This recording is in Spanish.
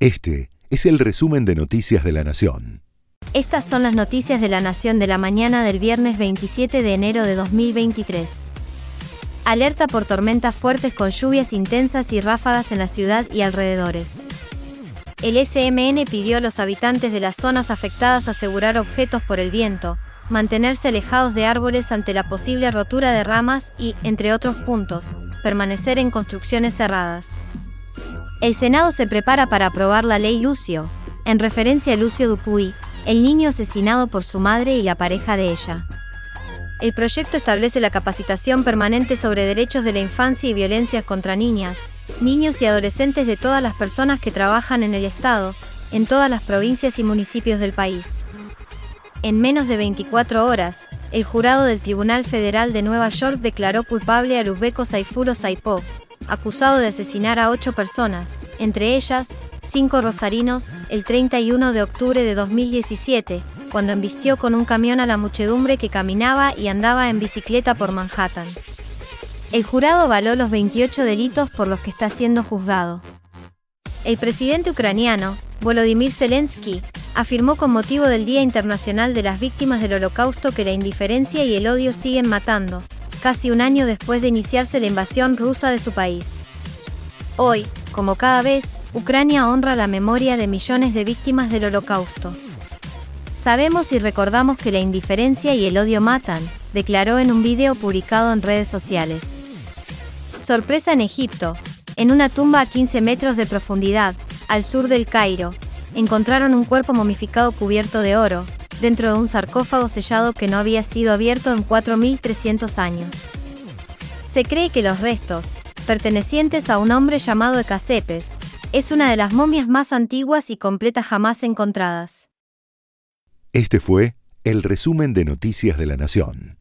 Este es el resumen de Noticias de la Nación. Estas son las noticias de la Nación de la mañana del viernes 27 de enero de 2023. Alerta por tormentas fuertes con lluvias intensas y ráfagas en la ciudad y alrededores. El SMN pidió a los habitantes de las zonas afectadas asegurar objetos por el viento, mantenerse alejados de árboles ante la posible rotura de ramas y, entre otros puntos, permanecer en construcciones cerradas. El Senado se prepara para aprobar la ley Lucio, en referencia a Lucio Dupuy, el niño asesinado por su madre y la pareja de ella. El proyecto establece la capacitación permanente sobre derechos de la infancia y violencias contra niñas, niños y adolescentes de todas las personas que trabajan en el Estado, en todas las provincias y municipios del país. En menos de 24 horas, el jurado del Tribunal Federal de Nueva York declaró culpable a Luzbeko Saifuro Saipov, acusado de asesinar a ocho personas, entre ellas, cinco rosarinos, el 31 de octubre de 2017, cuando embistió con un camión a la muchedumbre que caminaba y andaba en bicicleta por Manhattan. El jurado avaló los 28 delitos por los que está siendo juzgado. El presidente ucraniano, Volodymyr Zelensky, afirmó con motivo del Día Internacional de las Víctimas del Holocausto que la indiferencia y el odio siguen matando, casi un año después de iniciarse la invasión rusa de su país. Hoy, como cada vez, Ucrania honra la memoria de millones de víctimas del Holocausto. Sabemos y recordamos que la indiferencia y el odio matan, declaró en un video publicado en redes sociales. Sorpresa en Egipto, en una tumba a 15 metros de profundidad, al sur del Cairo, encontraron un cuerpo momificado cubierto de oro, dentro de un sarcófago sellado que no había sido abierto en 4.300 años. Se cree que los restos, pertenecientes a un hombre llamado Ecasepes, es una de las momias más antiguas y completas jamás encontradas. Este fue el resumen de Noticias de la Nación.